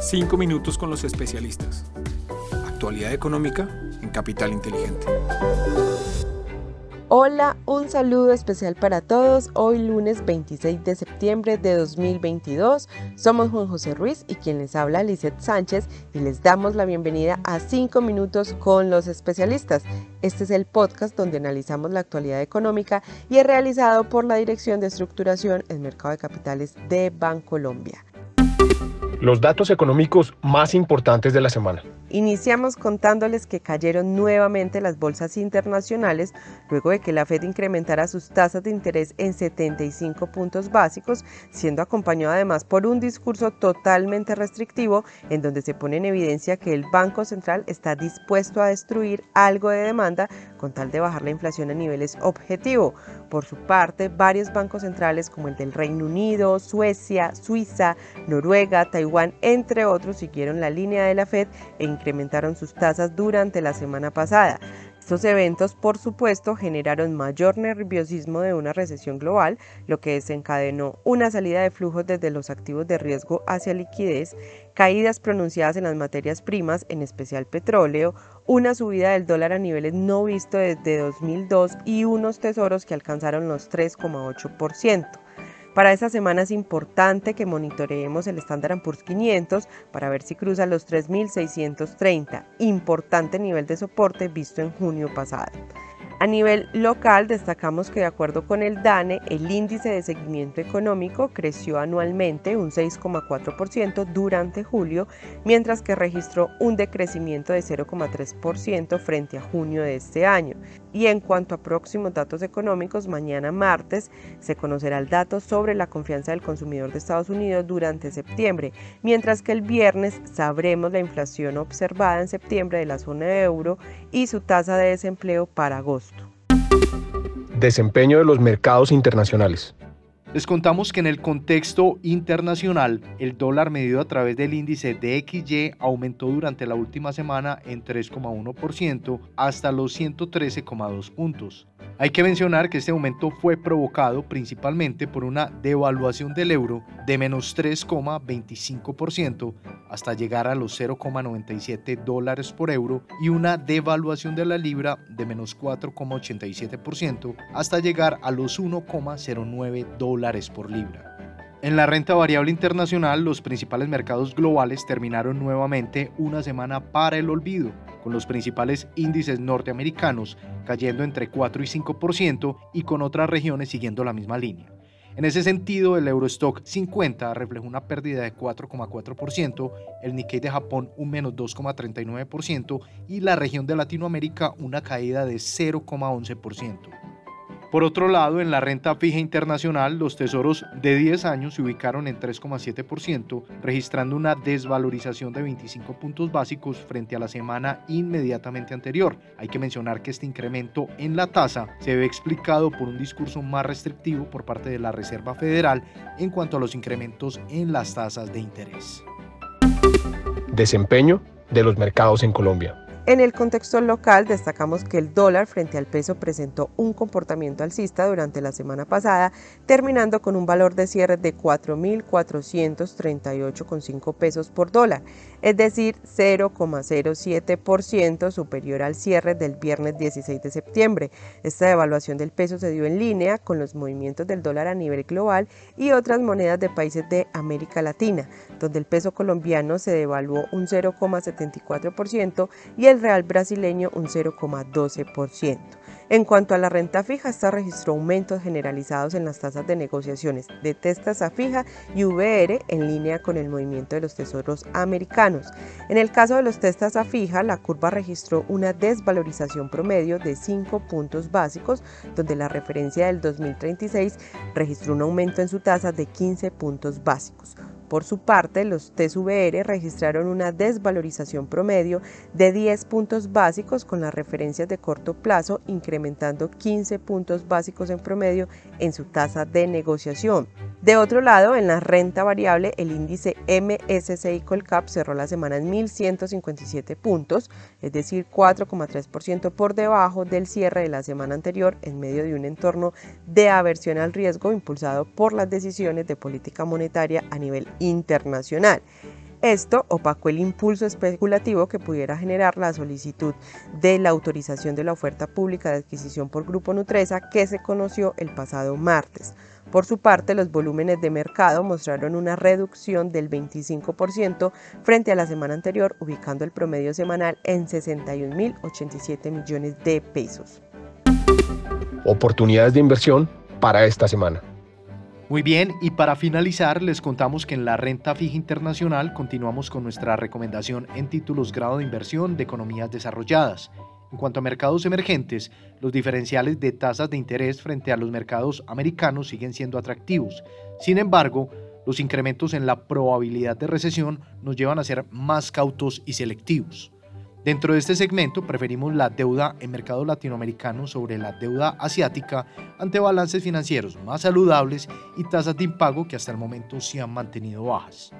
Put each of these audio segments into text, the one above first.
Cinco minutos con los especialistas. Actualidad económica en Capital Inteligente. Hola, un saludo especial para todos. Hoy lunes 26 de septiembre de 2022. Somos Juan José Ruiz y quien les habla Lizeth Sánchez y les damos la bienvenida a 5 minutos con los especialistas. Este es el podcast donde analizamos la actualidad económica y es realizado por la Dirección de Estructuración en Mercado de Capitales de Bancolombia. Los datos económicos más importantes de la semana. Iniciamos contándoles que cayeron nuevamente las bolsas internacionales luego de que la Fed incrementara sus tasas de interés en 75 puntos básicos, siendo acompañado además por un discurso totalmente restrictivo en donde se pone en evidencia que el Banco Central está dispuesto a destruir algo de demanda con tal de bajar la inflación a niveles objetivo. Por su parte, varios bancos centrales como el del Reino Unido, Suecia, Suiza, Noruega, Taiwán, entre otros, siguieron la línea de la Fed en incrementaron sus tasas durante la semana pasada. Estos eventos, por supuesto, generaron mayor nerviosismo de una recesión global, lo que desencadenó una salida de flujos desde los activos de riesgo hacia liquidez, caídas pronunciadas en las materias primas, en especial petróleo, una subida del dólar a niveles no vistos desde 2002 y unos tesoros que alcanzaron los 3,8%. Para esta semana es importante que monitoreemos el Standard Poor's 500 para ver si cruza los 3.630, importante nivel de soporte visto en junio pasado. A nivel local, destacamos que de acuerdo con el DANE, el índice de seguimiento económico creció anualmente un 6,4% durante julio, mientras que registró un decrecimiento de 0,3% frente a junio de este año. Y en cuanto a próximos datos económicos, mañana martes se conocerá el dato sobre la confianza del consumidor de Estados Unidos durante septiembre, mientras que el viernes sabremos la inflación observada en septiembre de la zona euro y su tasa de desempleo para agosto. Desempeño de los mercados internacionales. Les contamos que en el contexto internacional, el dólar medido a través del índice DXY aumentó durante la última semana en 3,1% hasta los 113,2 puntos. Hay que mencionar que este aumento fue provocado principalmente por una devaluación del euro de menos 3,25% hasta llegar a los 0,97 dólares por euro y una devaluación de la libra de menos 4,87% hasta llegar a los 1,09 dólares por libra. En la renta variable internacional, los principales mercados globales terminaron nuevamente una semana para el olvido, con los principales índices norteamericanos cayendo entre 4 y 5% y con otras regiones siguiendo la misma línea. En ese sentido, el Eurostock 50 reflejó una pérdida de 4,4%, el Nikkei de Japón un menos 2,39% y la región de Latinoamérica una caída de 0,11%. Por otro lado, en la renta fija internacional, los tesoros de 10 años se ubicaron en 3,7%, registrando una desvalorización de 25 puntos básicos frente a la semana inmediatamente anterior. Hay que mencionar que este incremento en la tasa se ve explicado por un discurso más restrictivo por parte de la Reserva Federal en cuanto a los incrementos en las tasas de interés. Desempeño de los mercados en Colombia. En el contexto local, destacamos que el dólar frente al peso presentó un comportamiento alcista durante la semana pasada, terminando con un valor de cierre de 4.438,5 pesos por dólar, es decir, 0,07% superior al cierre del viernes 16 de septiembre. Esta devaluación del peso se dio en línea con los movimientos del dólar a nivel global y otras monedas de países de América Latina, donde el peso colombiano se devaluó un 0,74% y el real brasileño un 0,12%. En cuanto a la renta fija, esta registró aumentos generalizados en las tasas de negociaciones de tasa fija y VR en línea con el movimiento de los tesoros americanos. En el caso de los a fija, la curva registró una desvalorización promedio de 5 puntos básicos, donde la referencia del 2036 registró un aumento en su tasa de 15 puntos básicos. Por su parte, los TSVR registraron una desvalorización promedio de 10 puntos básicos con las referencias de corto plazo, incrementando 15 puntos básicos en promedio en su tasa de negociación. De otro lado, en la renta variable, el índice MSCI Colcap cerró la semana en 1.157 puntos, es decir, 4,3% por debajo del cierre de la semana anterior en medio de un entorno de aversión al riesgo impulsado por las decisiones de política monetaria a nivel internacional. Esto opacó el impulso especulativo que pudiera generar la solicitud de la autorización de la oferta pública de adquisición por Grupo Nutresa que se conoció el pasado martes. Por su parte, los volúmenes de mercado mostraron una reducción del 25% frente a la semana anterior, ubicando el promedio semanal en 61.087 millones de pesos. Oportunidades de inversión para esta semana. Muy bien, y para finalizar les contamos que en la renta fija internacional continuamos con nuestra recomendación en títulos grado de inversión de economías desarrolladas. En cuanto a mercados emergentes, los diferenciales de tasas de interés frente a los mercados americanos siguen siendo atractivos. Sin embargo, los incrementos en la probabilidad de recesión nos llevan a ser más cautos y selectivos. Dentro de este segmento preferimos la deuda en mercado latinoamericano sobre la deuda asiática ante balances financieros más saludables y tasas de impago que hasta el momento se han mantenido bajas.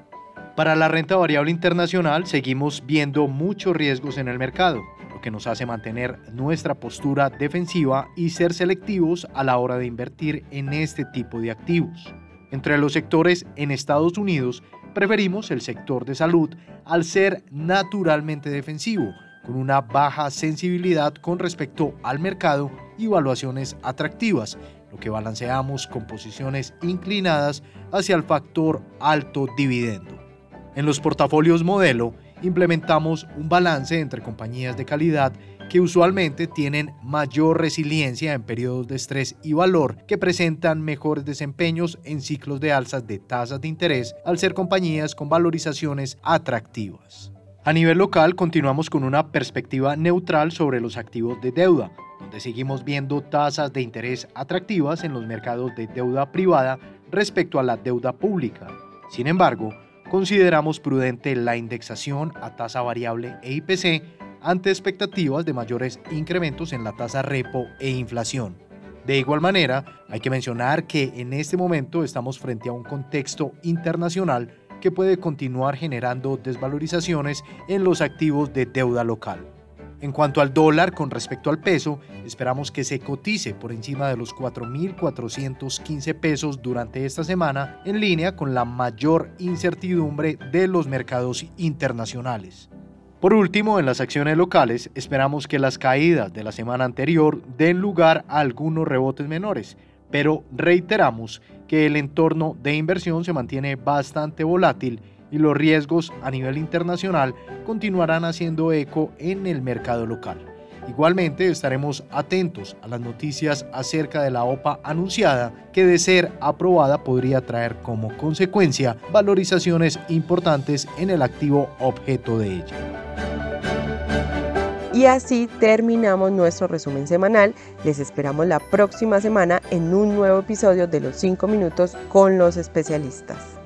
Para la renta variable internacional seguimos viendo muchos riesgos en el mercado, lo que nos hace mantener nuestra postura defensiva y ser selectivos a la hora de invertir en este tipo de activos. Entre los sectores en Estados Unidos Preferimos el sector de salud al ser naturalmente defensivo, con una baja sensibilidad con respecto al mercado y valuaciones atractivas, lo que balanceamos con posiciones inclinadas hacia el factor alto dividendo. En los portafolios modelo implementamos un balance entre compañías de calidad que usualmente tienen mayor resiliencia en periodos de estrés y valor, que presentan mejores desempeños en ciclos de alzas de tasas de interés al ser compañías con valorizaciones atractivas. A nivel local continuamos con una perspectiva neutral sobre los activos de deuda, donde seguimos viendo tasas de interés atractivas en los mercados de deuda privada respecto a la deuda pública. Sin embargo, consideramos prudente la indexación a tasa variable e IPC ante expectativas de mayores incrementos en la tasa repo e inflación. De igual manera, hay que mencionar que en este momento estamos frente a un contexto internacional que puede continuar generando desvalorizaciones en los activos de deuda local. En cuanto al dólar con respecto al peso, esperamos que se cotice por encima de los 4.415 pesos durante esta semana en línea con la mayor incertidumbre de los mercados internacionales. Por último, en las acciones locales, esperamos que las caídas de la semana anterior den lugar a algunos rebotes menores, pero reiteramos que el entorno de inversión se mantiene bastante volátil y los riesgos a nivel internacional continuarán haciendo eco en el mercado local. Igualmente estaremos atentos a las noticias acerca de la OPA anunciada que de ser aprobada podría traer como consecuencia valorizaciones importantes en el activo objeto de ella. Y así terminamos nuestro resumen semanal. Les esperamos la próxima semana en un nuevo episodio de los 5 minutos con los especialistas.